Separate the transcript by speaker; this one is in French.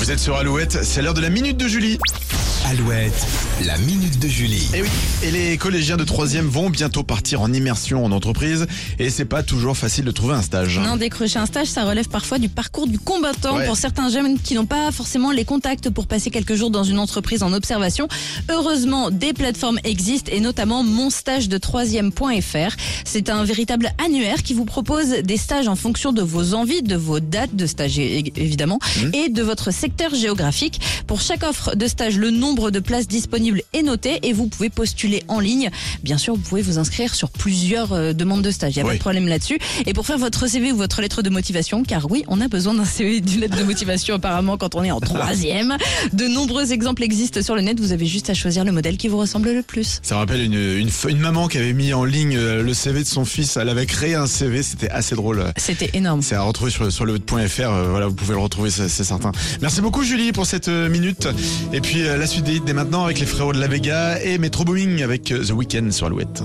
Speaker 1: Vous êtes sur Alouette, c'est l'heure de la minute de Julie.
Speaker 2: Alouette, la minute de Julie.
Speaker 1: Et oui, et les collégiens de 3 vont bientôt partir en immersion en entreprise et c'est pas toujours facile de trouver un stage.
Speaker 3: Non, décrocher un stage, ça relève parfois du parcours du combattant
Speaker 1: Ouais.
Speaker 3: pour certains jeunes qui n'ont pas forcément les contacts pour passer quelques jours dans une entreprise en observation. Heureusement, des plateformes existent et notamment monstagede3ème.fr. C'est un véritable annuaire qui vous propose des stages en fonction de vos envies, de vos dates de stage évidemment et de votre secteur géographique. Pour chaque offre de stage, le nombre de places disponibles est noté et vous pouvez postuler en ligne. Bien sûr, vous pouvez vous inscrire sur plusieurs euh, demandes de stage. Il n'y a pas de problème là-dessus. Et pour faire votre CV ou votre lettre de motivation, car oui, on a besoin d'un CV d'une lettre de motivation apparemment quand on est en troisième. De nombreux exemples existent sur le net. Vous avez juste à choisir le modèle qui vous ressemble le plus.
Speaker 1: Ça me rappelle une, une, f- une maman qui avait mis en ligne euh, le CV de son fils. Elle avait créé un CV, c'était assez drôle.
Speaker 3: C'était énorme.
Speaker 1: C'est à retrouver sur, sur le .fr, euh, voilà, vous pouvez le retrouver, c'est certain. Merci beaucoup Julie pour cette minute. Et puis la suite dès maintenant avec les frérots de la Vega et Metro Booming avec The Weeknd sur Alouette.